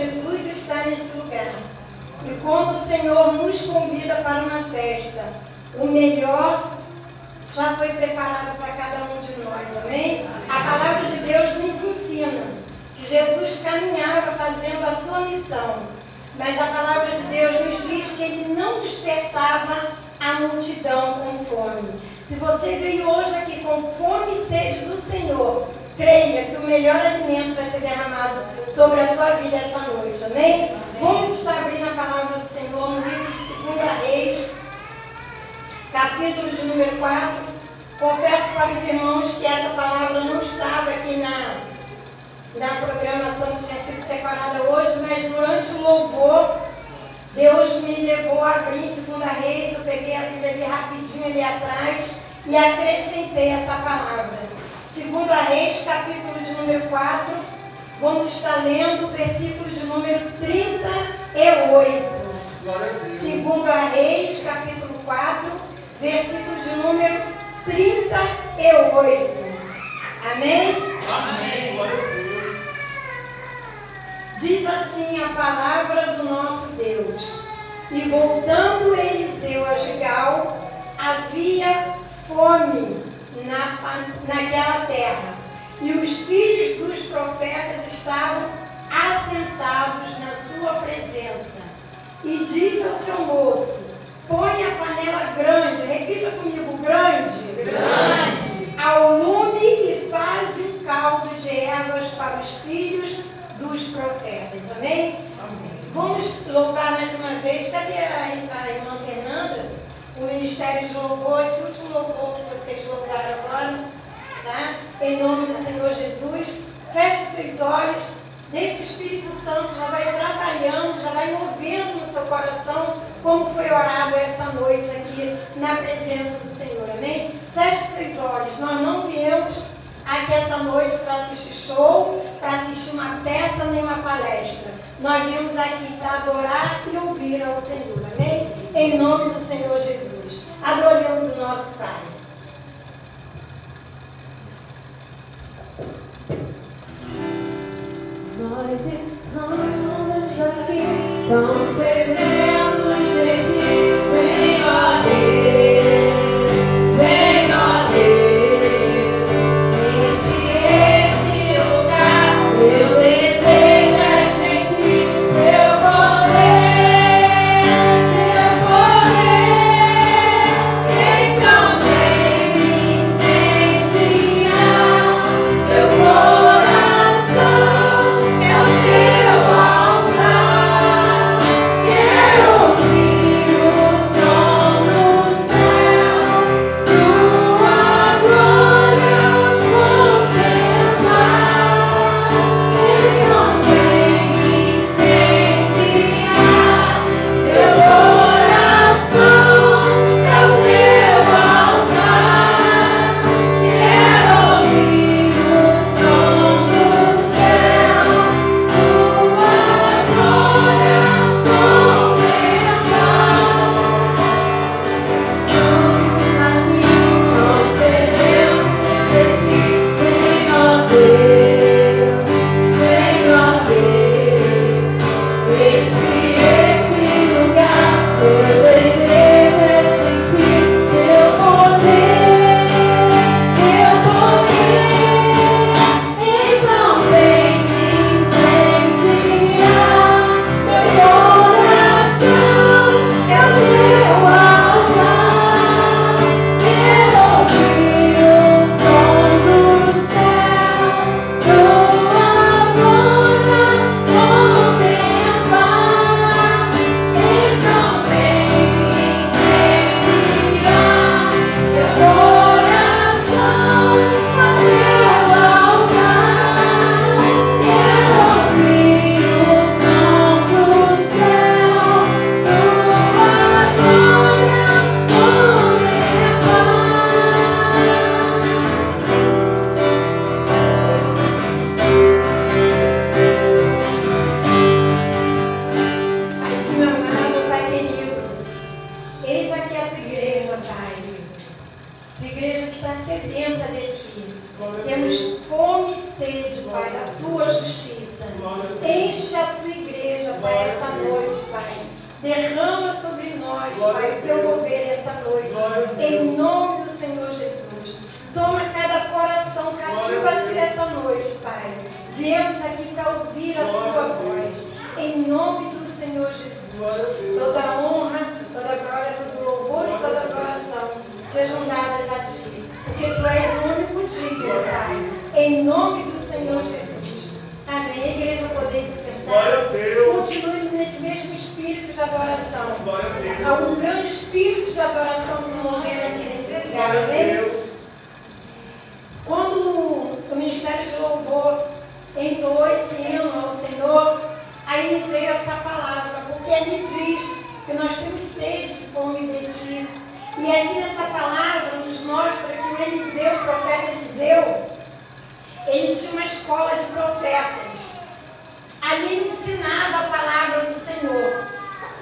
Jesus está nesse lugar. E quando o Senhor nos convida para uma festa, o melhor já foi preparado para cada um de nós, amém? A palavra de Deus nos ensina que Jesus caminhava fazendo a sua missão, mas a palavra de Deus nos diz que ele não dispersava a multidão com fome. Se você veio hoje aqui com fome e sede do Senhor, creia que o melhor alimento vai ser derramado sobre a tua vida essa noite, amém? Vamos estar abrindo a palavra do Senhor no livro de 2 Reis, capítulo de número 4. Confesso para os irmãos que essa palavra não estava aqui na, na programação que tinha sido separada hoje, mas durante o louvor, Deus me levou a abrir segunda reis, eu peguei a Bíblia ali rapidinho ali atrás e acrescentei essa palavra. Segunda reis, capítulo de número 4, vamos estar lendo o versículo de número 38. Segunda reis, capítulo 4, versículo de número 38. Amém? Amém. Glória a Deus. Diz assim a palavra do nosso Deus. E voltando Eliseu a Gigal, havia fome na, naquela terra. E os filhos dos profetas estavam assentados na sua presença. E diz ao seu moço: Põe a panela grande, repita comigo: grande. Grande. Ao lume e faz um caldo de ervas para os filhos dos profetas. Amém? Amém. Vamos louvar mais uma vez. Cadê a, a irmã Fernanda? O Ministério de Louvor, esse último louvor que vocês louvaram agora, tá? Em nome do Senhor Jesus. Feche seus olhos. Deixe que o Espírito Santo já vai trabalhando, já vai movendo no seu coração, como foi orado essa noite aqui na presença do Senhor. Amém? Feche seus olhos. Nós não viemos aqui essa noite para assistir show, para assistir uma peça nem uma palestra. Nós viemos aqui para adorar e ouvir ao Senhor. Em nome do Senhor Jesus. Adoremos o nosso Pai. Nós estamos aqui tão sedentos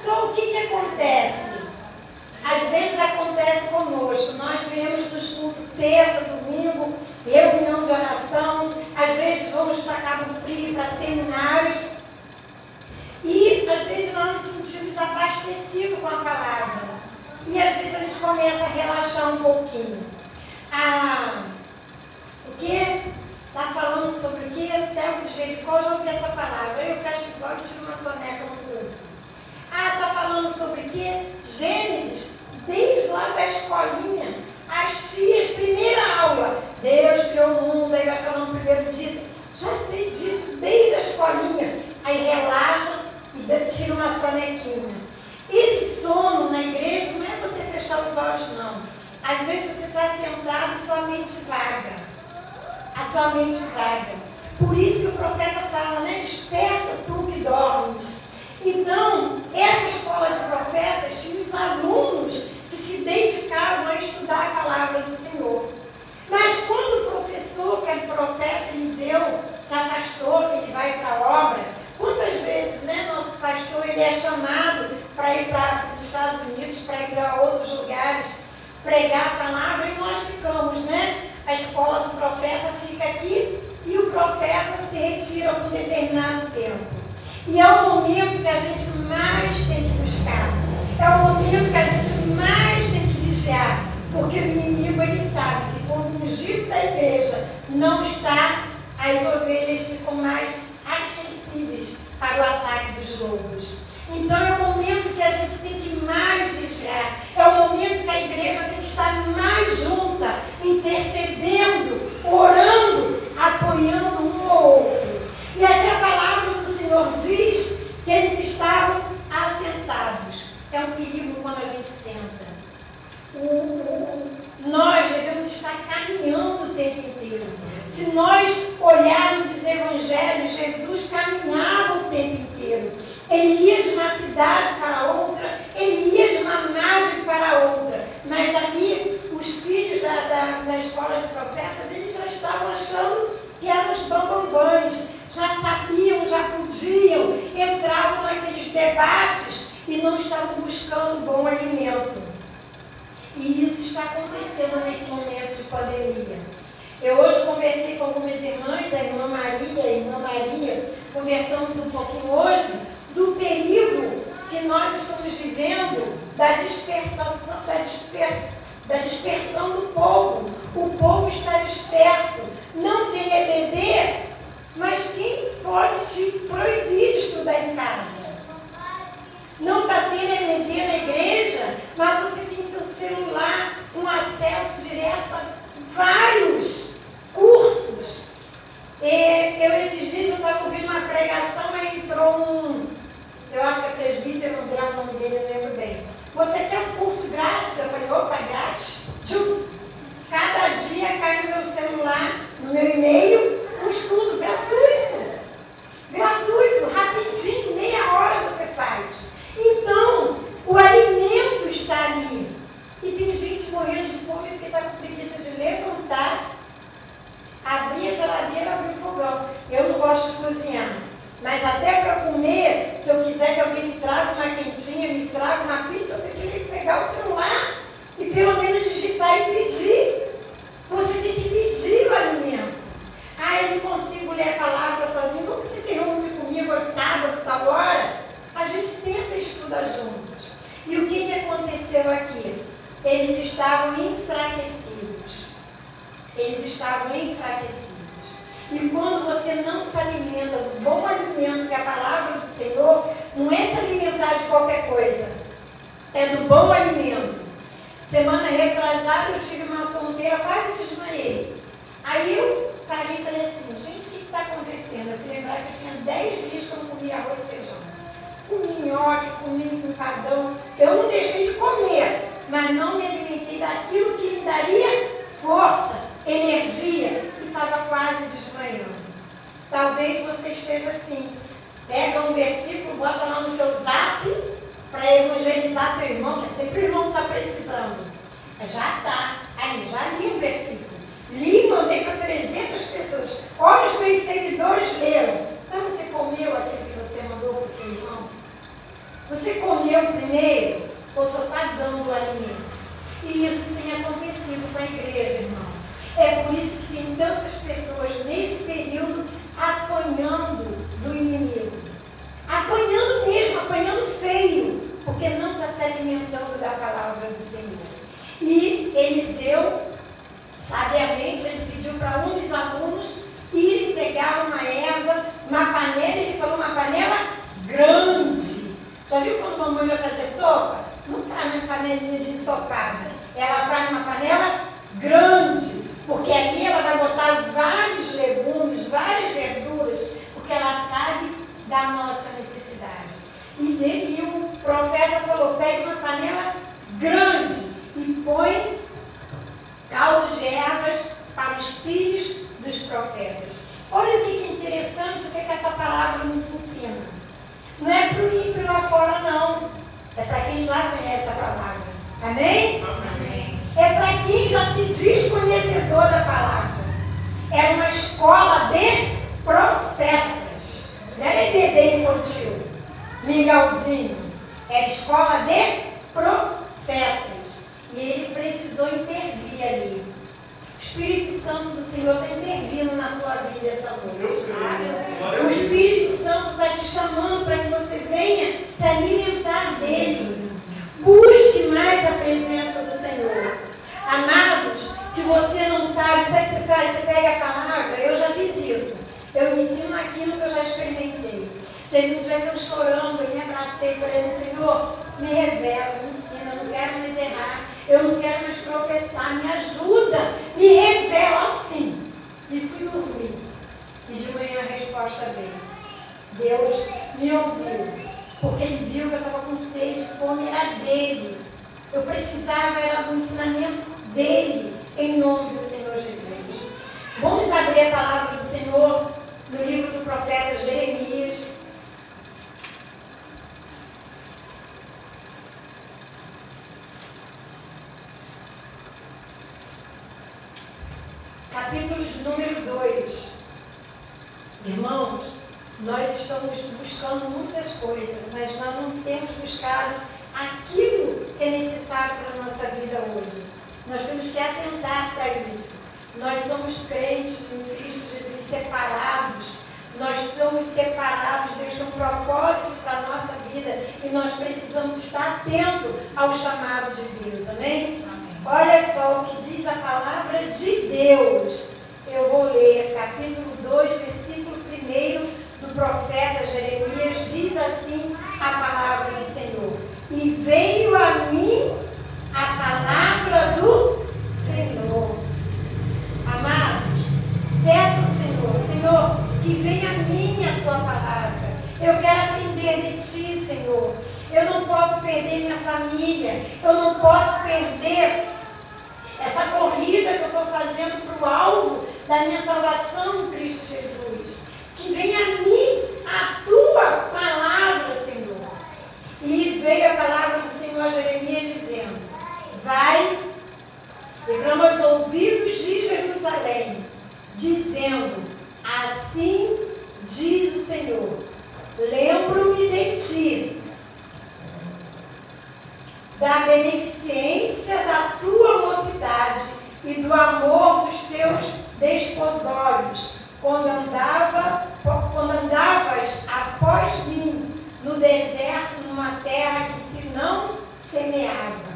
Só o que, que acontece? Às vezes acontece conosco. Nós viemos nos cultos terça, domingo, reunião de oração. Às vezes vamos para Cabo Frio, para seminários. E às vezes nós nos sentimos abastecidos com a palavra. E às vezes a gente começa a relaxar um pouquinho. Ah, o que? Está falando sobre o que? Céu de Jericó, já ouvi essa palavra. Eu fecho olhos e tiro uma soneca no culto. Ah, está falando sobre o quê? Gênesis, desde lá da escolinha, as tias, primeira aula. Deus criou o mundo, aí vai falando primeiro disso. Já sei disso desde a escolinha. Aí relaxa e tira uma sonequinha. Esse sono na igreja não é você fechar os olhos, não. Às vezes você está sentado e sua mente vaga. A sua mente vaga. Por isso que o profeta fala, né? Desperta tu que dormes. Então, essa escola de profetas tinha os alunos que se dedicavam a estudar a palavra do Senhor. Mas quando o professor, que é o profeta Eliseu, se afastou, que ele vai para a obra, quantas vezes né, nosso pastor ele é chamado para ir para os Estados Unidos, para ir para outros lugares, pregar a palavra, e nós ficamos, né? A escola do profeta fica aqui e o profeta se retira por um determinado tempo. E é o momento que a gente mais tem que buscar. É o momento que a gente mais tem que vigiar. Porque o inimigo ele sabe que quando o ungido da igreja não está, as ovelhas ficam mais acessíveis para o ataque dos lobos. Então é o momento que a gente tem que mais vigiar. É o momento que a igreja tem que estar mais junta, intercedendo, orando, apoiando um ao outro. E aqui a palavra Senhor diz que eles estavam assentados. É um perigo quando a gente senta. O, o, nós devemos estar caminhando o tempo inteiro. Se nós olharmos os evangelhos, Jesus caminhava o tempo inteiro. Ele ia de uma cidade para outra, ele ia de uma margem para outra. Mas ali, os filhos da, da, da escola de profetas, eles já estavam achando que eram os bambambãs, já sabiam, já podiam, entravam naqueles debates e não estavam buscando bom alimento. E isso está acontecendo nesse momento de pandemia. Eu hoje conversei com algumas irmãs, a irmã Maria, a irmã Maria, conversamos um pouquinho hoje do perigo que nós estamos vivendo da dispersação, da, dispersa, da dispersão do povo. O povo está disperso. Não tem EBD, mas quem pode te proibir de estudar em casa? Não está tendo EBD na igreja, mas você tem seu celular com acesso direto a vários cursos. Eu esses dias eu estava ouvindo uma pregação e entrou um, eu acho que é presbítero, não lembro o nome dele, eu lembro bem. Você quer um curso grátis? Eu falei, opa, é grátis? Tchum. Cada dia cai no meu celular, no meu e-mail, um estudo gratuito. Gratuito, rapidinho, meia hora você faz. Então, o alimento está ali. E tem gente morrendo de fome porque está com preguiça de levantar, abrir a geladeira, abrir o fogão. Eu não gosto de cozinhar, mas até para comer, se eu quiser que alguém me traga uma quentinha, me traga uma pizza, eu tenho que pegar o celular e pelo menos digitar e pedir. Você tem que pedir o alimento. Ah, eu não consigo ler a palavra sozinho. Como que você se reúne comigo hoje sábado, tal hora? A gente tenta estudar juntos. E o que, que aconteceu aqui? Eles estavam enfraquecidos. Eles estavam enfraquecidos e quando você não se alimenta do bom alimento que é a palavra do Senhor, não é se alimentar de qualquer coisa, é do bom alimento. Semana retrasada eu tive uma tonteira, quase desmaiei. Aí eu parei e falei assim, gente, o que está acontecendo? Eu fui lembrar que eu tinha 10 dias que eu não comia arroz e feijão. Comi nhoque, comi empadão. Eu não deixei de comer, mas não me alimentei daquilo que me daria força, energia, estava quase desmaiando. Talvez você esteja assim. Pega um versículo, bota lá no seu zap para evangelizar seu irmão, que é sempre o irmão que está precisando. Já está. Aí, já li um versículo. Li e mandei para 300 pessoas. Olha, os meus seguidores leram. Então você comeu aquilo que você mandou para o seu irmão? Você comeu primeiro ou só está dando o alimento? E isso tem acontecido com a igreja, irmão. É por isso que tem tantas pessoas nesse período apanhando do inimigo. Apanhando mesmo, apanhando feio, porque não está se alimentando da palavra do Senhor. E Eliseu Sabiamente, ele pediu para um dos alunos ir pegar uma erva, uma panela, ele falou uma panela grande. Já viu quando mamãe vai fazer sopa? Não faz na panelinha de ensopado. Ela faz numa panela grande, porque ali ela vai botar vários legumes, várias verduras, porque ela sabe da nossa necessidade. E, e o profeta falou: pegue uma panela grande e põe caldo de ervas para os filhos dos profetas. Olha o que é interessante, o que, é que essa palavra nos ensina. Não é para o ímpio lá fora, não. É para quem já conhece a palavra. Amém? Amém. É para quem já se diz conhecedor da palavra. Era uma escola de profetas. Não era EBD infantil, mingauzinho. Era escola de profetas. E ele precisou intervir ali. O Espírito Santo do Senhor está intervindo na tua vida essa noite. O Espírito Santo está te chamando para que você venha se alimentar dele. Busque mais a presença do Senhor. Amados, se você não sabe, sabe o que você faz? Você pega a palavra, eu já fiz isso. Eu ensino aquilo que eu já experimentei. Teve um dia que eu chorando, eu me abracei falei assim, Senhor, me revela, me ensina, eu não quero mais errar, eu não quero mais tropeçar, me ajuda, me revela assim. E fui dormir. E de manhã a resposta veio. Deus me ouviu, porque ele viu que eu estava com sede, fome era dele. Eu precisava era do ensinamento dele, em nome do Senhor Jesus. Vamos abrir a palavra do Senhor no livro do profeta Jeremias, capítulo número 2. Irmãos, nós estamos buscando muitas coisas, mas nós não temos buscado aquilo que é necessário para a nossa vida hoje. Nós temos que atentar para isso. Nós somos crentes em Cristo Jesus separados. Nós estamos separados, Deus tem um propósito para a nossa vida e nós precisamos estar atentos ao chamado de Deus. Amém? Olha só o que diz a palavra de Deus. Eu vou ler capítulo 2, versículo 1 do profeta Jeremias. Diz assim a palavra do Senhor: E veio a mim a palavra do Senhor. Amados, peça ao Senhor, Senhor, que venha a mim a tua palavra. Eu quero aprender de ti, Senhor. Eu não posso perder minha família. Eu não posso perder essa corrida que eu estou fazendo para o alvo da minha salvação em Cristo Jesus. Que venha a mim a tua palavra, Senhor. E veio a palavra do Senhor Jeremias dizendo: Vai e para os ouvidos de Jerusalém, dizendo: Assim diz o Senhor: Lembro-me de ti da beneficência da tua mocidade e do amor dos teus desposórios, quando, andavas no deserto, numa terra que se não semeava.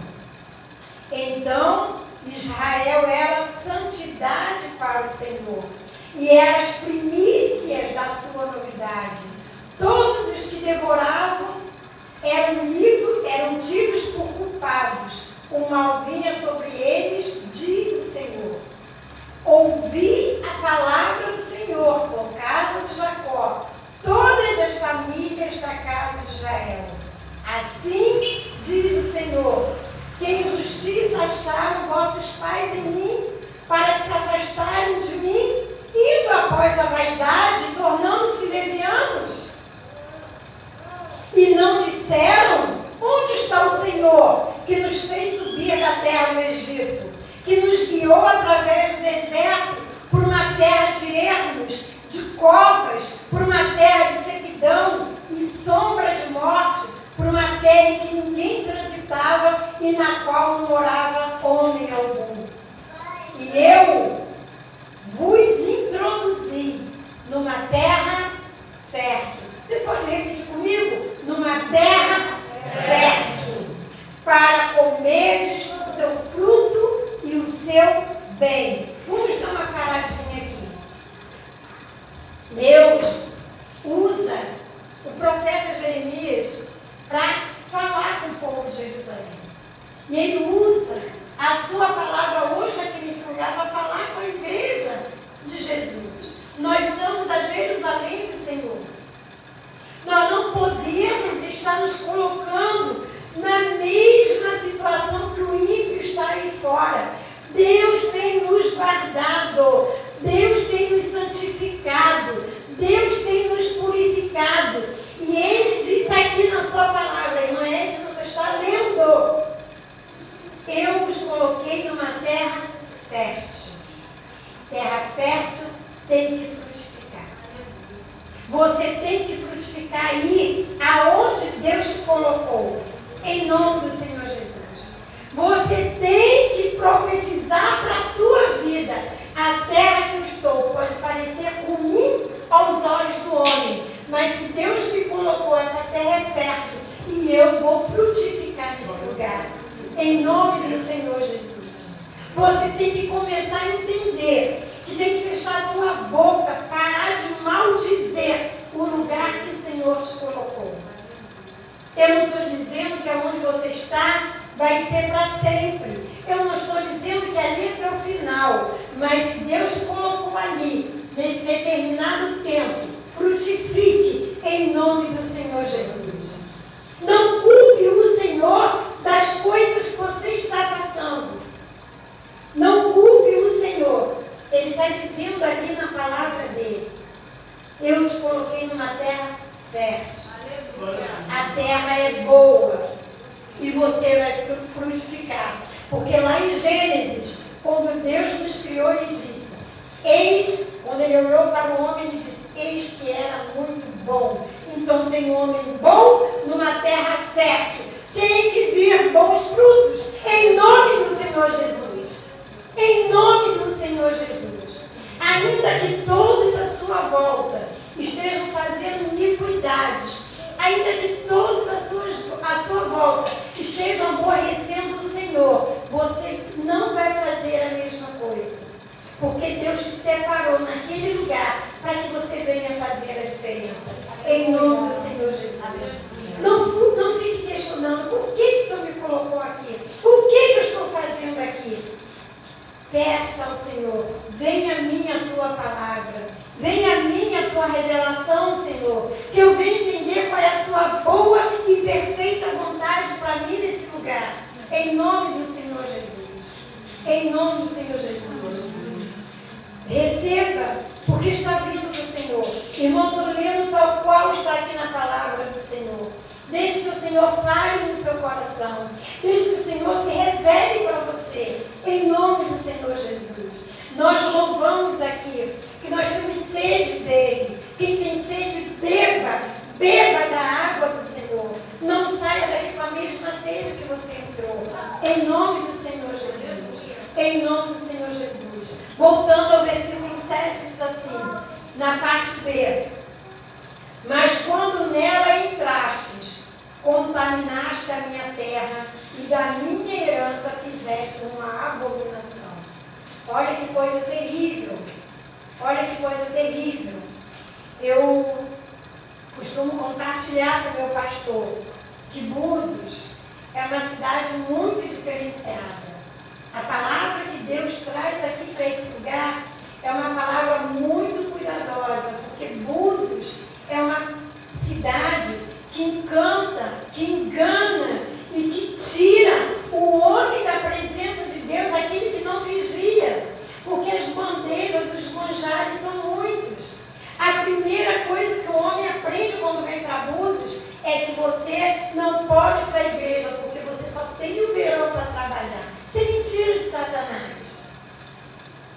Então, Israel era santidade para o Senhor e eram as primícias da sua novidade. Todos os que devoravam eram, lidos, eram tidos por culpados. O mal vinha sobre eles, diz o Senhor. Ouvi a palavra do Senhor, por casa de Jacó, todas as famílias da casa de Israel. Assim diz o Senhor: que injustiça acharam vossos pais em mim, para se afastarem de mim, indo após a vaidade, tornando-se levianos? E não disseram: Onde está o Senhor que nos fez subir da terra do Egito, que nos guiou através do deserto por uma terra de ermos, de covas, por uma terra de sequidão e sombra de morte, por uma terra em que ninguém transitava e na qual não morava homem algum. E eu vos introduzi numa terra fértil. Você pode repetir comigo? Numa terra fértil, para comerdes o seu fruto e o seu bem. Vamos dar uma paradinha aqui. Deus usa o profeta Jeremias para falar com o povo de Jerusalém. E ele usa está vindo do Senhor. Irmão, estou lendo tal qual está aqui na palavra do Senhor. Deixe que o Senhor fale no seu coração. Deixe que o Senhor se revele para você. Em nome do Senhor Jesus. Nós louvamos aqui que nós temos sede dele. Quem tem sede, beba. Beba da água do Senhor. Não saia daqui com a mesma sede que você entrou. Em nome do Senhor Jesus. Em nome do Senhor Jesus. Voltando ao versículo 7, diz assim, na parte B. Mas quando nela entrastes, contai a minha terra e da minha herança fizeste uma abominação. Olha que coisa terrível. Olha que coisa terrível. Eu costumo compartilhar com meu pastor que Búzios é uma cidade muito diferenciada. A palavra que Deus traz aqui para esse lugar é uma palavra muito cuidadosa, porque Búzios é uma cidade que encanta, que engana e que tira o homem da presença de Deus, aquele que não vigia, porque as bandejas dos manjares são muitos. A primeira coisa que o homem aprende quando vem para Búzios é que você não pode ir para a igreja, porque você só tem o verão para trabalhar. Isso é mentira de Satanás.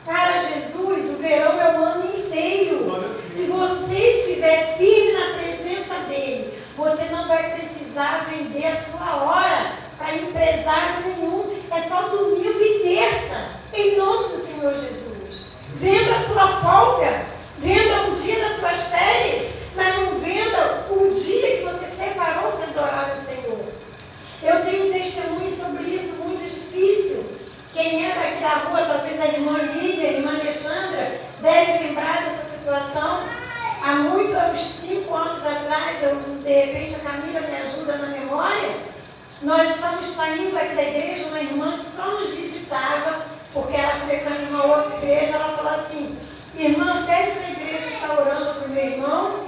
Para Jesus, o verão é o ano inteiro. Se você estiver firme na presença dele, você não vai precisar vender a sua hora para empresário nenhum. É só domingo e terça, em nome do Senhor Jesus. Venda a tua folga, venda um dia das tuas férias, mas não venda o dia que você separou para adorar o Senhor. Eu tenho um testemunho sobre isso muito difícil. Quem é daqui da rua, talvez a irmã Lília, a irmã Alexandra, deve lembrar dessa situação. Há muito, há uns cinco atrás, eu, de repente a Camila me ajuda na memória, nós estamos saindo aqui da igreja, uma irmã que só nos visitava, porque ela frequenta uma outra igreja, ela falou assim, irmã, pede para a igreja estar orando para o meu irmão.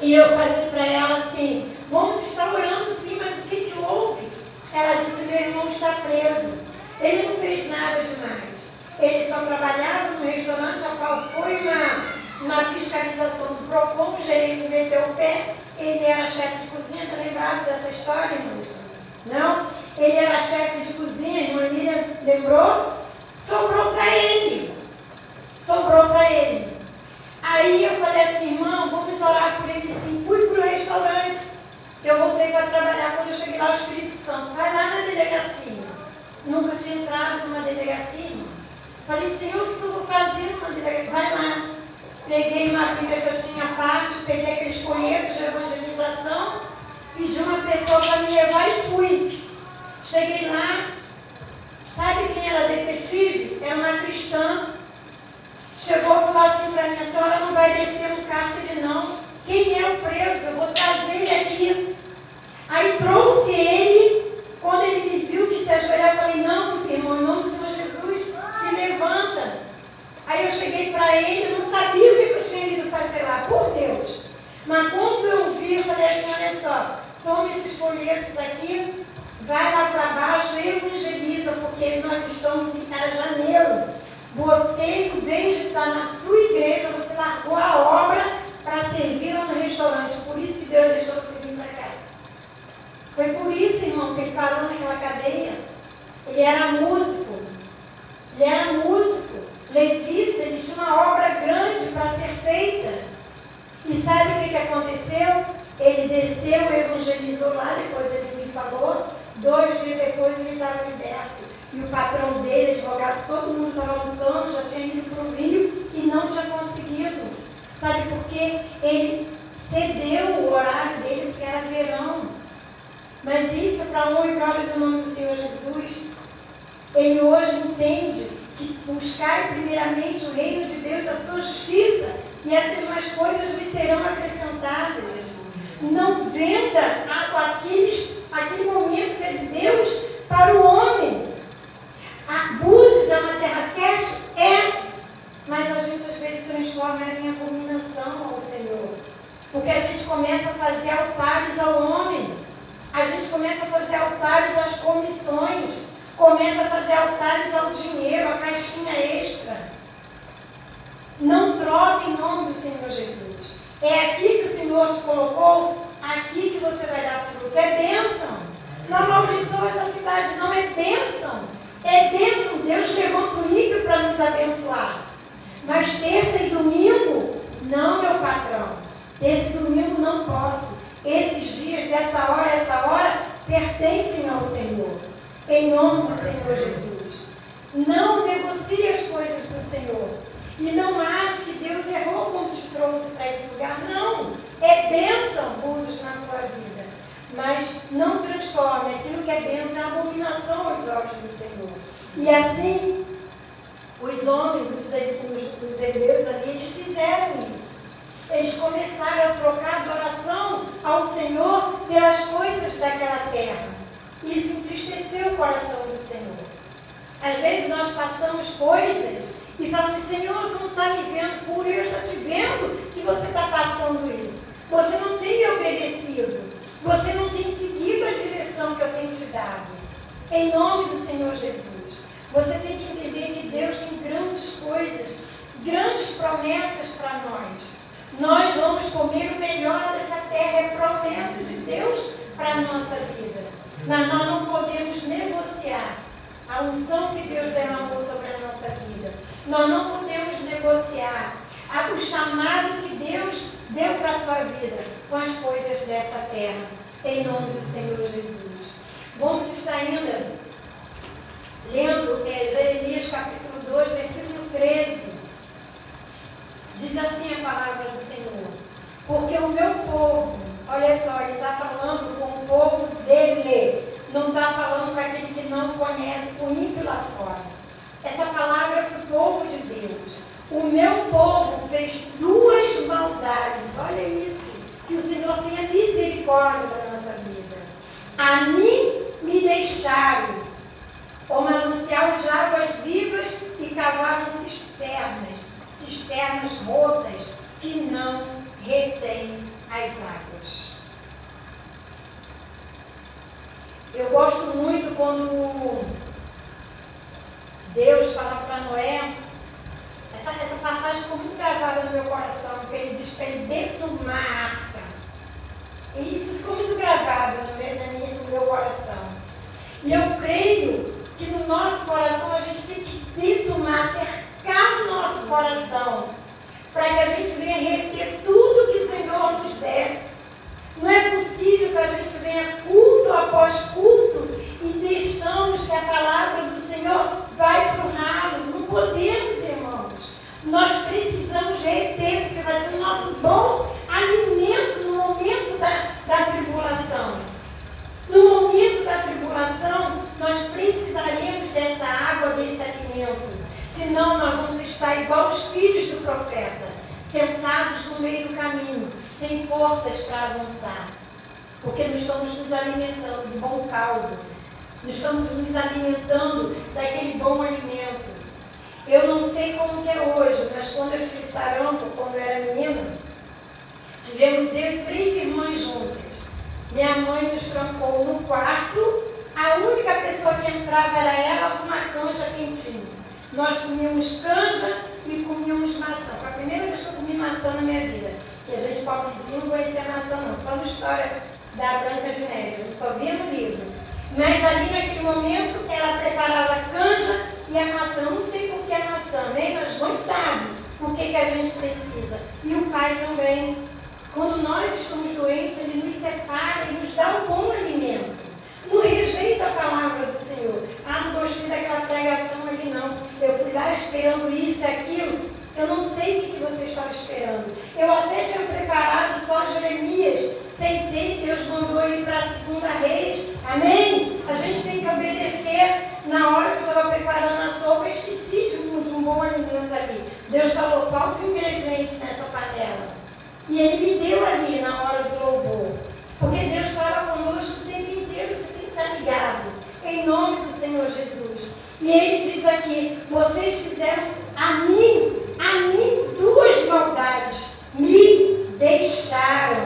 E eu falei para ela assim, vamos estar orando sim, mas o que, que houve? Ela disse, meu irmão está preso. Ele não fez nada demais. Ele só trabalhava no restaurante, a qual foi uma, uma fiscalização do PROCON, o gerente meteu o pé, ele era chefe de cozinha, está lembrado dessa história, irmãos? Não? Ele era chefe de cozinha, irmã Lília lembrou? Sobrou para ele. Sobrou para ele. Aí eu falei assim, irmão, vamos orar por ele sim. Fui para o restaurante. Eu voltei para trabalhar. Quando eu cheguei lá, o Espírito Santo, vai lá na delegacia. Nunca tinha entrado numa delegacia. Falei, Senhor, o que eu vou fazer numa delegacia? Vai lá. Peguei uma Bíblia que eu tinha parte, peguei aqueles folhetos de evangelização, pedi uma pessoa para me levar e fui. Cheguei lá, sabe quem era detetive? Era uma cristã. Chegou e falou assim para mim, a senhora não vai descer no cárcere não. Quem é o preso? Eu vou trazer ele aqui. Aí trouxe ele, quando ele me viu que se ajoelhar, eu falei, não, irmão, em nome do Senhor Jesus, se levanta. Aí eu cheguei para ele, eu não sabia tinha ido fazer lá, por Deus. Mas quando eu vi, eu falei assim, olha só, toma esses folhetos aqui, vai lá para baixo, evangeliza, porque nós estamos em cara janeiro. Você, em vez de estar na tua igreja, você largou a obra para servir lá no restaurante. Por isso que Deus deixou você vir para cá. Foi por isso, irmão, que ele parou naquela cadeia. Ele era músico. Ele era músico, levita, ele tinha uma obra grande para ser feita. E sabe o que, que aconteceu? Ele desceu, evangelizou lá, depois ele me falou. Dois dias depois ele estava liberto. E o patrão dele, advogado, todo mundo estava lutando, já tinha ido para o Rio e não tinha conseguido. Sabe por quê? Ele cedeu o horário dele porque era verão. Mas isso é para honra e glória do nome do Senhor Jesus. Ele hoje entende que buscar primeiramente o reino de Deus, a sua justiça, e as demais coisas lhe serão acrescentadas. Não venda aqueles, aquele momento que é de Deus para o homem. A Búzios é uma terra fértil? É. Mas a gente às vezes transforma ela em abominação ao Senhor. Porque a gente começa a fazer altares ao homem. A gente começa a fazer altares às comissões. Começa a fazer altares ao dinheiro, à caixinha extra. Não troque em nome do Senhor Jesus. É aqui que o Senhor te colocou, aqui que você vai dar fruto. É bênção. Não amaldiçoa essa cidade, não é bênção. É bênção. Deus levanta o ímpio para nos abençoar. Mas terça e domingo, não, meu patrão. Terça e domingo não posso. Esses dias, dessa hora, essa hora, pertencem ao Senhor. Em nome do Senhor Jesus. Não negocie as coisas do Senhor. E não ache que Deus errou quando te trouxe para esse lugar. Não. É bênção, Búzios, na tua vida. mas não transforme. Aquilo que é bênção é abominação aos olhos do Senhor. E assim, os homens, os, os, os hebreus ali, eles fizeram isso. Eles começaram a trocar adoração ao Senhor pelas coisas daquela terra. Isso entristeceu o coração do Senhor. Às vezes nós passamos coisas e falamos, Senhor, você não está me vendo por eu estou te vendo que você está passando isso. Você não tem me obedecido. Você não tem seguido a direção que eu tenho te dado. Em nome do Senhor Jesus. Você tem que entender que Deus tem grandes coisas, grandes promessas para nós. Nós vamos comer o melhor dessa terra, é promessa de Deus para a nossa vida. Mas nós não podemos negociar a unção que Deus derramou sobre a nossa vida. Nós não podemos negociar o chamado que Deus deu para a tua vida com as coisas dessa terra. Em nome do Senhor Jesus. Vamos estar ainda lendo é, Jeremias capítulo 2, versículo 13. Diz assim a palavra do Senhor. Porque o meu povo, olha só, ele está falando com o povo dele não está falando com aquele que não conhece o ímpio lá fora. Essa palavra é para o povo de Deus. O meu povo fez duas maldades. Olha isso. Que o Senhor tenha misericórdia da nossa vida. A mim me deixaram o manancial de águas vivas e cavaram cisternas, cisternas rotas que não retêm as águas. Eu gosto muito quando Deus fala para Noé, essa, essa passagem ficou muito gravada no meu coração, que ele diz para ele dentro do mar. E isso ficou muito gravado no meu, na minha, no meu coração. E eu creio que no nosso coração a gente tem que dentro do mar, cercar o nosso coração, para que a gente venha reter tudo que o Senhor nos der não é possível que a gente venha culto após culto e deixamos que a palavra do Senhor vai para o ralo. Não podemos, irmãos. Nós precisamos reter, porque vai ser o nosso bom alimento no momento da, da tribulação. No momento da tribulação, nós precisaremos dessa água, desse alimento. Senão, nós vamos estar igual os filhos do profeta, sentados no meio do caminho sem forças para avançar. Porque nós estamos nos alimentando de bom caldo. Nós estamos nos alimentando daquele bom alimento. Eu não sei como que é hoje, mas quando eu tive sarampo, quando eu era menina, tivemos eu três irmãs juntas. Minha mãe nos trancou no quarto, a única pessoa que entrava era ela com uma canja quentinha. Nós comíamos canja e comíamos maçã. Foi a primeira vez que eu comi maçã na minha vida que a gente pobrezinho não conhecia a nação não, só na história da Branca de Neve, a gente só via no livro. Mas ali naquele momento ela preparava a canja e a maçã. Não sei por que a maçã, nem Mas mães sabem por que, que a gente precisa. E o pai também. Quando nós estamos doentes, ele nos separa e nos dá o bom alimento. Não rejeita a palavra do Senhor. Ah, não gostei daquela pregação ali, não. Eu fui lá esperando isso e aquilo. Eu não sei o que você estava esperando. Eu até tinha preparado só Jeremias. Sentei, Deus mandou ir para a segunda reis. Amém? A gente tem que obedecer. Na hora que eu estava preparando a sopa, esqueci de um, de um bom alimento ali. Deus falou, falta um ingrediente nessa panela. E Ele me deu ali na hora do louvor. Porque Deus fala conosco o tempo inteiro, você tem que estar ligado. Em nome do Senhor Jesus. E Ele diz aqui, vocês fizeram a mim a mim duas maldades me deixaram.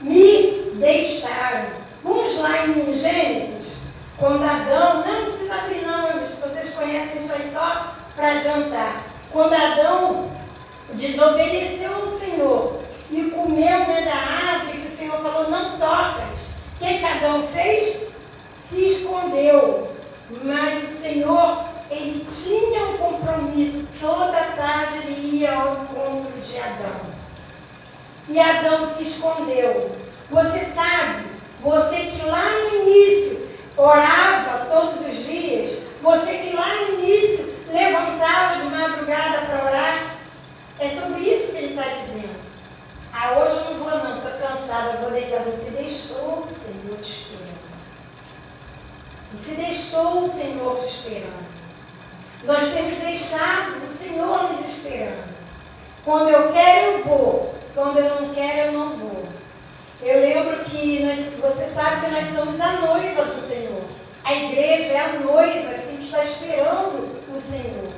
Me deixaram. Vamos lá em Gênesis, quando Adão, não, não precisa abrir não, se vocês conhecem, isso aí só para adiantar. Quando Adão desobedeceu ao Senhor e comeu né, da árvore que o Senhor falou, não tocas. O que, que Adão fez? Se escondeu. Mas o Senhor ele tinha um compromisso, toda tarde ele ia ao encontro de Adão. E Adão se escondeu. Você sabe, você que lá no início orava todos os dias, você que lá no início levantava de madrugada para orar, é sobre isso que ele está dizendo. Ah, hoje eu não vou não, estou cansada, vou deitar. você deixou o Senhor te. Você deixou o Senhor te esperando. Nós temos deixado o Senhor nos esperando. Quando eu quero, eu vou. Quando eu não quero, eu não vou. Eu lembro que nós, você sabe que nós somos a noiva do Senhor. A igreja é a noiva que estar esperando o Senhor.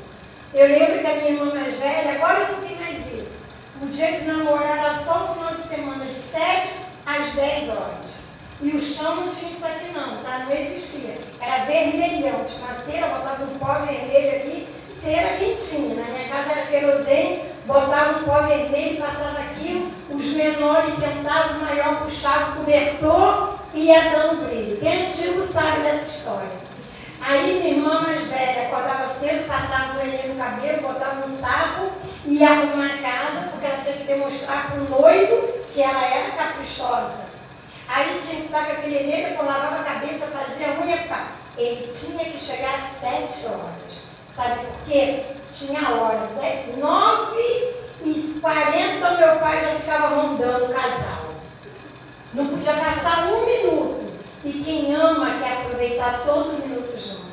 Eu lembro que a minha irmã mais velha, agora não tem mais isso. O dia de namorar era só o final de semana, de 7 às 10 horas. E o chão não tinha isso aqui não, tá? Não existia. Era vermelhão, tinha uma cera, botava um pó vermelho aqui, cera quentinha. Na minha casa era querosene, botava um pó vermelho, passava aquilo, os menores sentavam, o maior puxava o cobertor e ia dando brilho. Quem é antigo sabe dessa história. Aí minha irmã mais velha acordava cedo, passava o coelhinho no cabelo, botava um sapo e ia arrumar a casa, porque ela tinha que demonstrar para o noivo que ela era caprichosa. Aí tinha que estar com aquele nele, depois lavava a cabeça, fazia a unha, pá. Ele tinha que chegar às sete horas. Sabe por quê? Tinha hora. Até nove e quarenta meu pai já ficava rondando o casal. Não podia passar um minuto. E quem ama quer aproveitar todo minuto junto.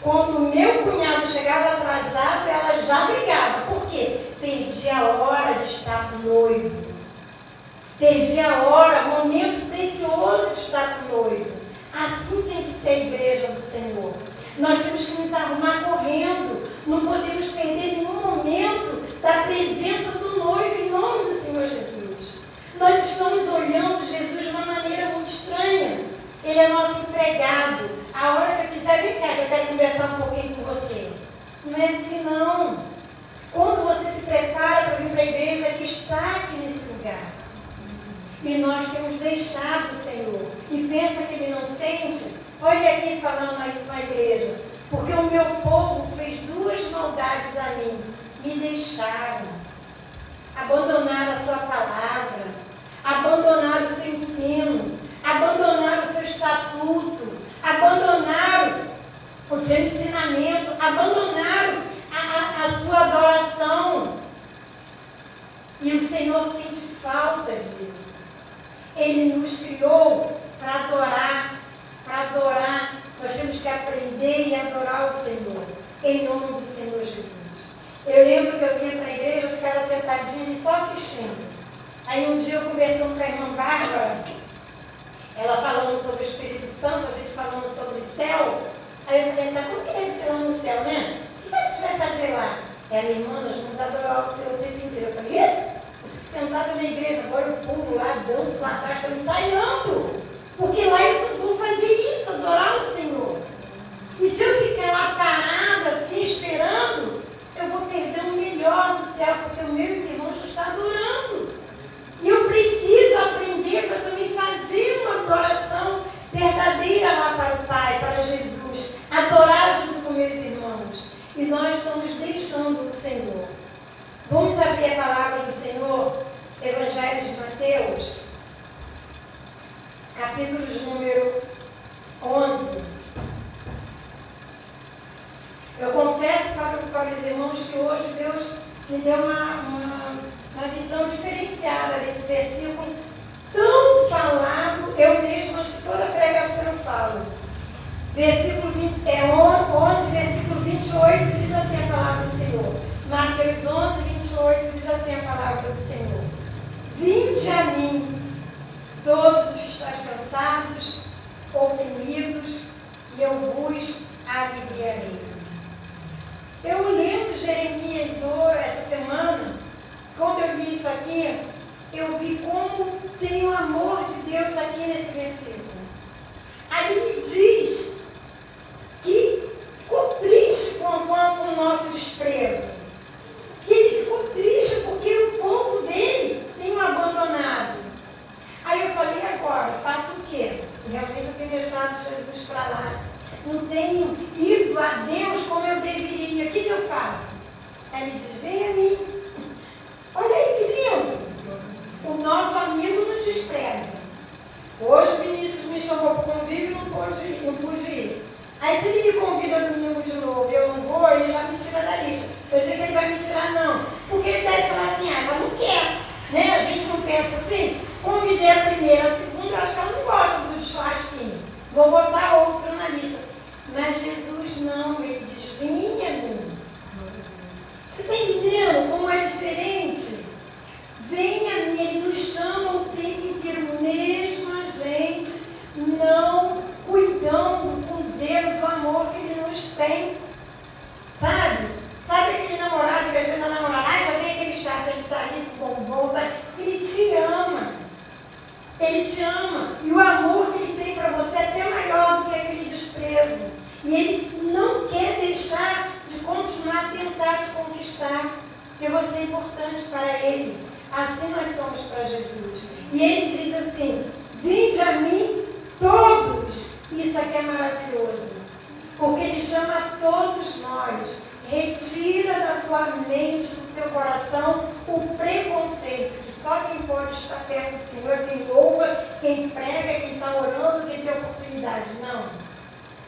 Quando o meu cunhado chegava atrasado, ela já brigava. Por quê? Perdi a hora de estar com o noivo. Perdi a hora, momento de estar com o noivo. Assim tem que ser a igreja do Senhor. Nós temos que nos arrumar correndo. Não podemos perder nenhum momento da presença do noivo em nome do Senhor Jesus. Nós estamos olhando Jesus de uma maneira muito estranha. Ele é nosso empregado. A hora que eu quiser, vem cá, que eu quero conversar um pouquinho com você. Não é assim, não. Quando você se prepara para vir para a igreja, Ele está aqui nesse lugar. E nós temos deixado o Senhor. E pensa que Ele não sente? Olha aqui falando na, igreja. Porque o meu povo fez duas maldades a mim. Me deixaram. Abandonaram a sua palavra. Abandonaram o seu ensino abandonaram o seu estatuto, abandonaram o seu ensinamento, abandonaram a, a, a sua adoração. E o Senhor sente falta disso. Ele nos criou para adorar, para adorar. Nós temos que aprender e adorar o Senhor, em nome do Senhor Jesus. Eu lembro que eu vinha para a igreja, eu ficava sentadinha ali só assistindo. Aí um dia eu conversando com a irmã Bárbara, ela falando sobre o Espírito Santo, a gente falando sobre o céu. Aí eu falei assim, como que deve ser lá no céu, né? O que a gente vai fazer lá? Ela, irmã, nós vamos adorar o Senhor o tempo inteiro. Eu falei, sentada na igreja, agora eu pulo lá, danço lá atrás, estou ensaiando. Porque lá só vou fazer isso, adorar o Senhor. E se eu ficar lá parada, assim, esperando, eu vou perder o melhor do céu, porque os meus irmãos não estão adorando. E eu preciso aprender para também fazer uma adoração verdadeira lá para o Pai, para Jesus. Adorar junto com meus irmãos. E nós estamos deixando o Senhor. Vamos abrir a palavra do Senhor, Evangelho de Mateus, capítulo de número 11. Eu confesso para, para os irmãos que hoje Deus me deu uma, uma uma visão diferenciada desse versículo, tão falado, eu mesmo acho que toda pregação eu falo. Versículo 20, é 11, versículo 28 diz assim a palavra do Senhor. Mateus 11, 28 diz assim a palavra do Senhor. Vinde a mim, todos os que estáis cansados, oprimidos, e eu vos aliviarei. Eu lendo Jeremias essa semana, quando eu li isso aqui, eu vi como tem o amor de Deus aqui nesse versículo. Ali me diz Ele chama a todos nós. Retira da tua mente, do teu coração, o preconceito, que só quem pode estar perto do Senhor, quem louva, quem prega, quem está orando, quem tem oportunidade. Não.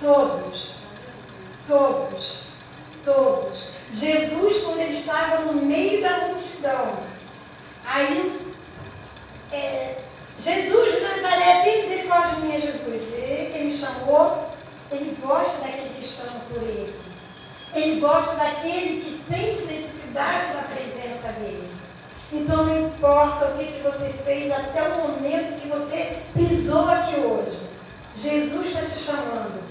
Todos. Todos. Todos. Jesus, quando ele estava no meio da multidão, aí é, Jesus de Nazaré, tem misericórdia de mim, é Jesus. Ele que me chamou ele gosta daquele que chama por ele. Ele gosta daquele que sente necessidade da presença dele. Então não importa o que, que você fez até o momento que você pisou aqui hoje. Jesus está te chamando.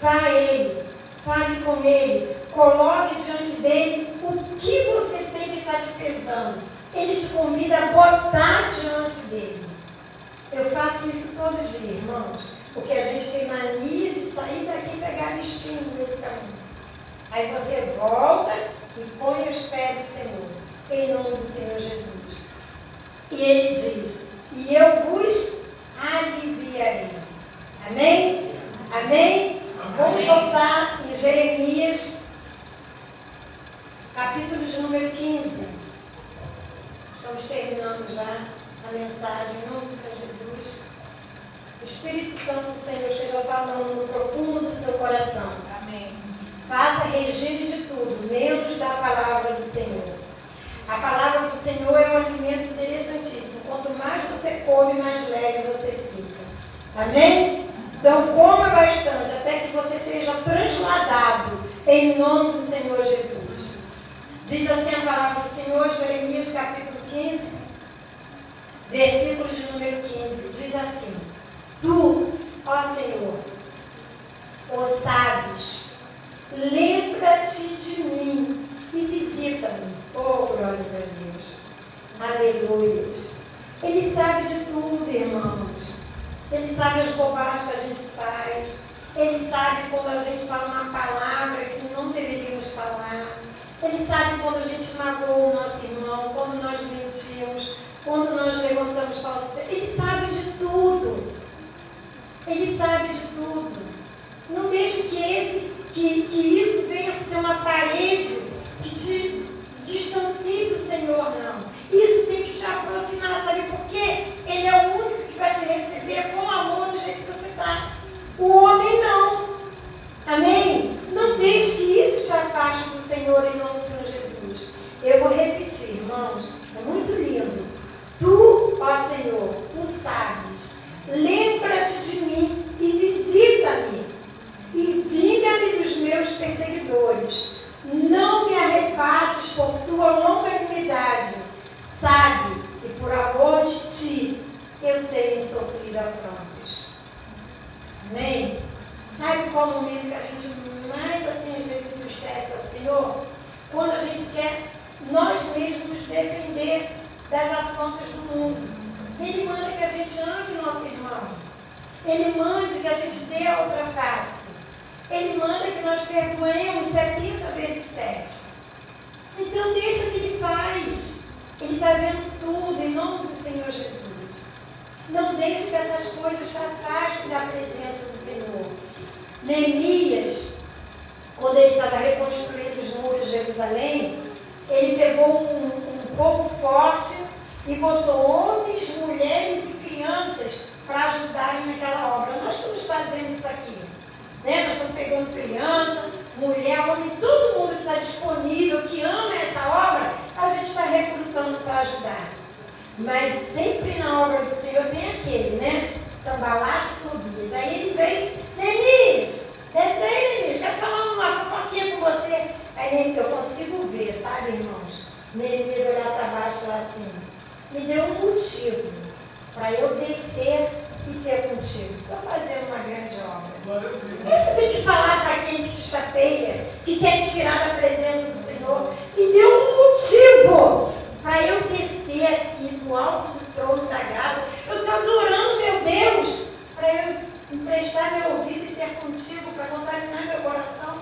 Vá a Ele, fale com Ele, coloque diante dele o que você tem que está te pesando. Ele te convida a botar diante dele. Eu faço isso todo dia, irmãos. Porque a gente tem mania de sair daqui e pegar a no meio do caminho. Aí você volta e põe os pés do Senhor, em nome do Senhor Jesus. E ele diz: E eu vos aliviarei. Amém? Amém? Amém. Vamos voltar em Jeremias, capítulo de número 15. Estamos terminando já a mensagem, em nome do Senhor Jesus. O Espírito Santo do Senhor chega falando no profundo do seu coração. Amém. Faça regime de tudo, menos da palavra do Senhor. A palavra do Senhor é um alimento interessantíssimo. Quanto mais você come, mais leve você fica. Amém? Você tem que falar para quem te chateia, que quer te tirar da presença do Senhor, e deu um motivo para eu descer aqui no alto do trono da graça. Eu estou adorando, meu Deus, para eu emprestar meu ouvido e ter contigo para contaminar meu coração.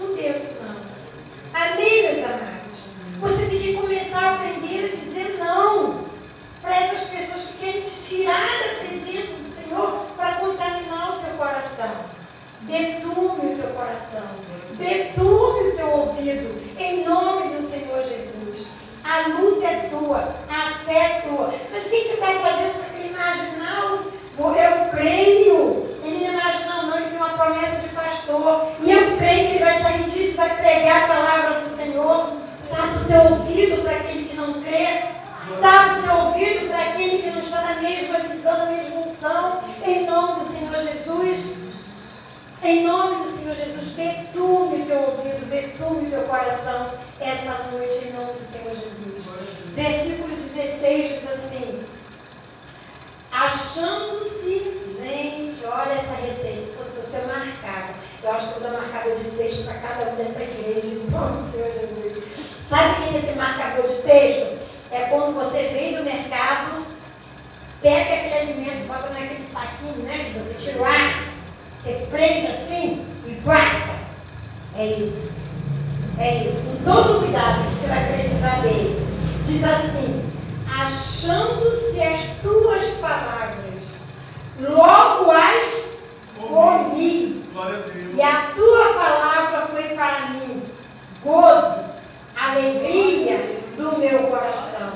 Não desço, não. Amém, meus amados? Você tem que começar a aprender a dizer não para essas pessoas que querem te tirar da presença do Senhor para contaminar o teu coração. Betume o teu coração, betume o teu ouvido, em nome do Senhor Jesus. A luta é tua, a fé é tua. Mas o que você está fazendo para aquele marginal? Eu creio. Ele não é marginal, não, ele tem uma promessa de pastor. E eu creio que ele vai sair disso, vai pregar a palavra do Senhor. Tapa o teu ouvido para aquele que não crê. Tapa o teu ouvido para aquele que não está na mesma visão, na mesma unção. Em nome do Senhor Jesus. Em nome do Senhor Jesus, betume o teu ouvido, betume o teu coração essa noite, em nome do Senhor Jesus. Versículo 16 diz assim: Achando-se, gente, olha essa receita, se fosse você marcava. Eu acho que eu marcador de texto para cada um dessa igreja, em nome do Senhor Jesus. Sabe o que é esse marcador de texto? É quando você vem do mercado, pega aquele alimento, bota naquele saquinho, né? Que você tira o ar prende assim e guarda. É isso. É isso. Com todo cuidado que você vai precisar dele. Diz assim: achando-se as tuas palavras, logo as comi. E a tua palavra foi para mim gozo, alegria do meu coração.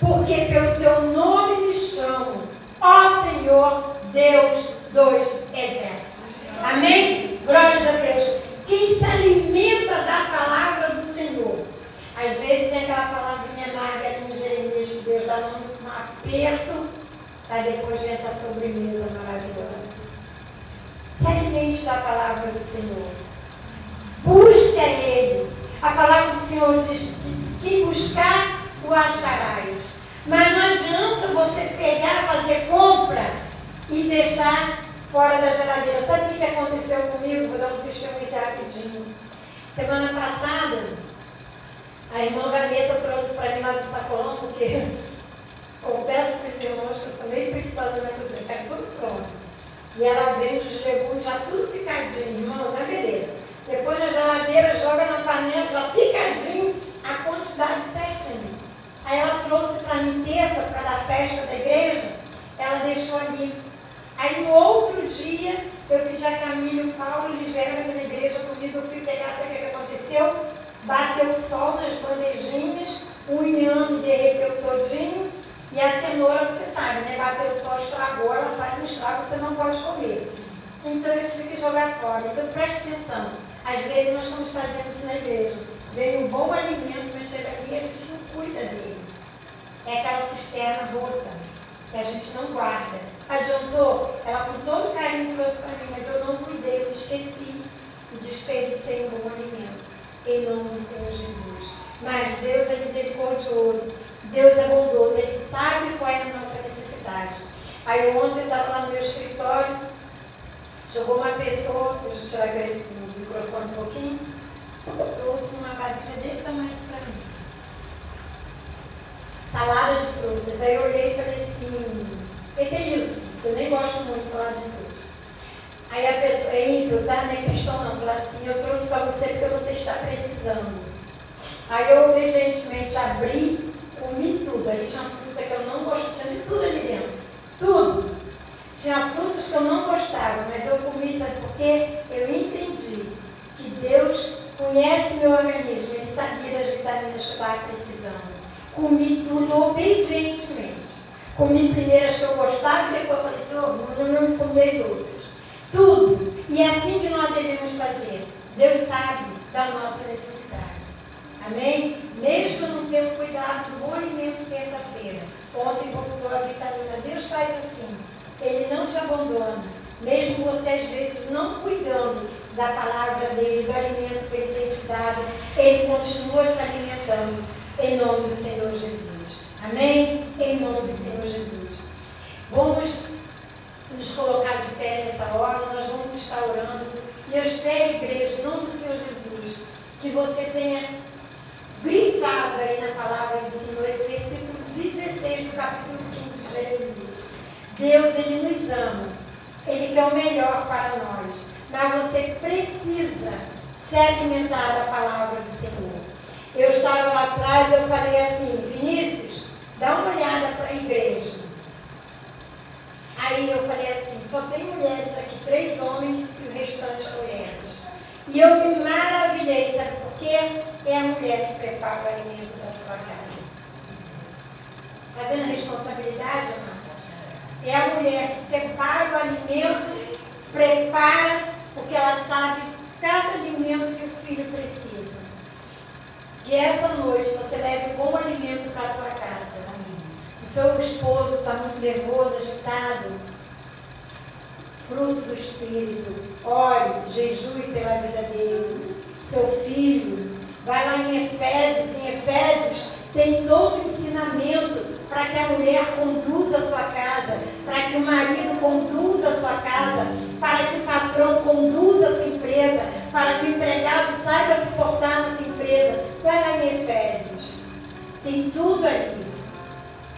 Porque pelo teu nome me chamo, ó Senhor, Deus dos exércitos. Amém? Glórias a Deus. Quem se alimenta da palavra do Senhor. Às vezes tem aquela palavrinha amarga ali em Jeremias que Deus dá um, um aperto, para depois vem essa sobremesa maravilhosa. Se alimente da palavra do Senhor. Busque a Ele. A palavra do Senhor diz que quem buscar, o acharás. Mas não adianta você pegar, fazer compra e deixar fora da geladeira. Sabe o que aconteceu comigo? Vou dar um testemunho rapidinho. Semana passada, a irmã Vanessa trouxe para mim lá do sacolão, porque confesso para os irmãos que meio preguiçosa na cozinha, quero tudo pronto. E ela vende os legumes já tudo picadinho, irmãos, é beleza. Você põe na geladeira, joga na panela, já picadinho, a quantidade certinha. Aí ela trouxe para mim terça, para da festa da igreja, ela deixou ali Aí no outro dia, eu pedi a Camila e o Paulo, eles vieram aqui na igreja comigo, eu fui pegar, sabe o que aconteceu? Bateu o sol nas bandejinhas, o inhame derreteu todinho, e a cenoura, você sabe, né? Bateu o sol, estragou, ela faz um estrago, você não pode comer. Então eu tive que jogar fora. Então preste atenção. Às vezes nós estamos fazendo isso na igreja. Vem um bom alimento, mas chega aqui e a gente não cuida dele. É aquela cisterna rota, que a gente não guarda. Adiantou? Ela com todo carinho trouxe para mim, mas eu não cuidei, eu esqueci e desperdicei um bom alimento. Em nome do Senhor Jesus. Mas Deus é misericordioso, Deus é bondoso, Ele sabe qual é a nossa necessidade. Aí ontem eu estava lá no meu escritório, chegou uma pessoa, deixa eu tirar aquele microfone um pouquinho, trouxe uma vasilha desse tamanho para mim. Salada de frutas. Aí eu olhei e falei assim, que é isso? Eu nem gosto muito de falar de frutas. Aí a pessoa, é ímpio, tá? Não é cristão não. Fala assim, eu trouxe para você porque você está precisando. Aí eu obedientemente abri, comi tudo. Ali tinha fruta que eu não gostava, tinha de tudo ali dentro. Tudo. Tinha frutas que eu não gostava, mas eu comi, sabe por quê? Eu entendi que Deus conhece meu organismo, Ele sabia das vitaminas que eu estava precisando. Comi tudo obedientemente. Comi primeiro as que eu gostava e depois falei assim, oh, não, não comi as outras. Tudo. E é assim que nós devemos fazer. Deus sabe da nossa necessidade. Amém? Mesmo não tendo cuidado do bom alimento terça-feira. Ontem voltou a vitamina. Deus faz assim. Ele não te abandona. Mesmo você, às vezes, não cuidando da palavra dele, do alimento que ele tem te dado, ele continua te alimentando. Em nome do Senhor Jesus. Amém? Em nome do Senhor Jesus. Vamos nos colocar de pé nessa hora, nós vamos estar orando. E eu espero, igreja, em nome do Senhor Jesus você tenha grifado aí na palavra do Senhor esse versículo 16 do capítulo 15 de Jeremias. Deus, Ele nos ama. Ele quer o melhor para nós. Mas você precisa se alimentar da palavra do Senhor. Eu estava lá atrás, eu falei assim, Vinícius, dá uma olhada para a igreja. Aí eu falei assim, só tem mulheres aqui, três homens e o restante mulheres. E eu me maravilhei, sabe por quê? É a mulher que prepara o alimento da sua casa. Está vendo a responsabilidade, amados? É a mulher que separa o alimento, prepara, porque ela sabe cada alimento que o filho precisa. Que essa noite você leve bom alimento para a tua casa. Se seu esposo está muito nervoso, agitado, fruto do Espírito, ore, jejue pela vida dele. Seu filho, vai lá em Efésios, em Efésios tem todo o ensinamento para que a mulher conduza a sua casa, para que o marido conduza a sua casa, para que o patrão conduza a sua empresa, para que o empregado saiba se portar na tua empresa. Vai lá em Efésios. Tem tudo ali.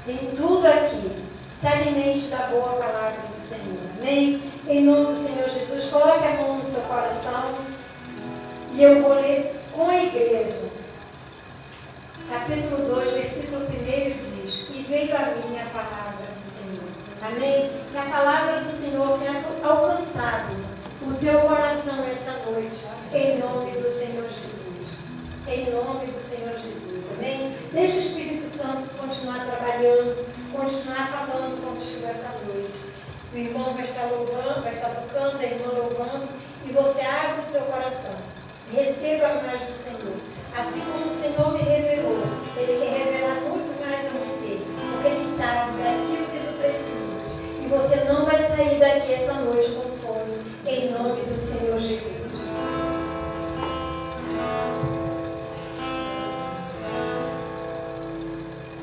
Tem tudo aqui. Se alimente da boa palavra do Senhor. Amém? Em nome do Senhor Jesus, coloque a mão no seu coração. E eu vou ler com a igreja. Capítulo 2, versículo 1 diz: E veio a mim a palavra do Senhor. Amém? Que a palavra do Senhor tenha alcançado o teu coração essa noite. Em nome do Senhor Jesus. Em nome do Senhor Jesus. Amém? Deixa o Espírito Santo continuar trabalhando, continuar falando contigo essa noite. O irmão vai estar louvando, vai estar tocando, a irmã louvando, e você abre o teu coração. Receba a imagem do Senhor. Assim como o Senhor me revelou, Ele quer revelar muito mais a você, porque Ele sabe daquilo que tu precisas. E você não vai sair daqui essa noite com fome, em nome do Senhor Jesus.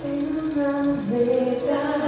Tenho navegar.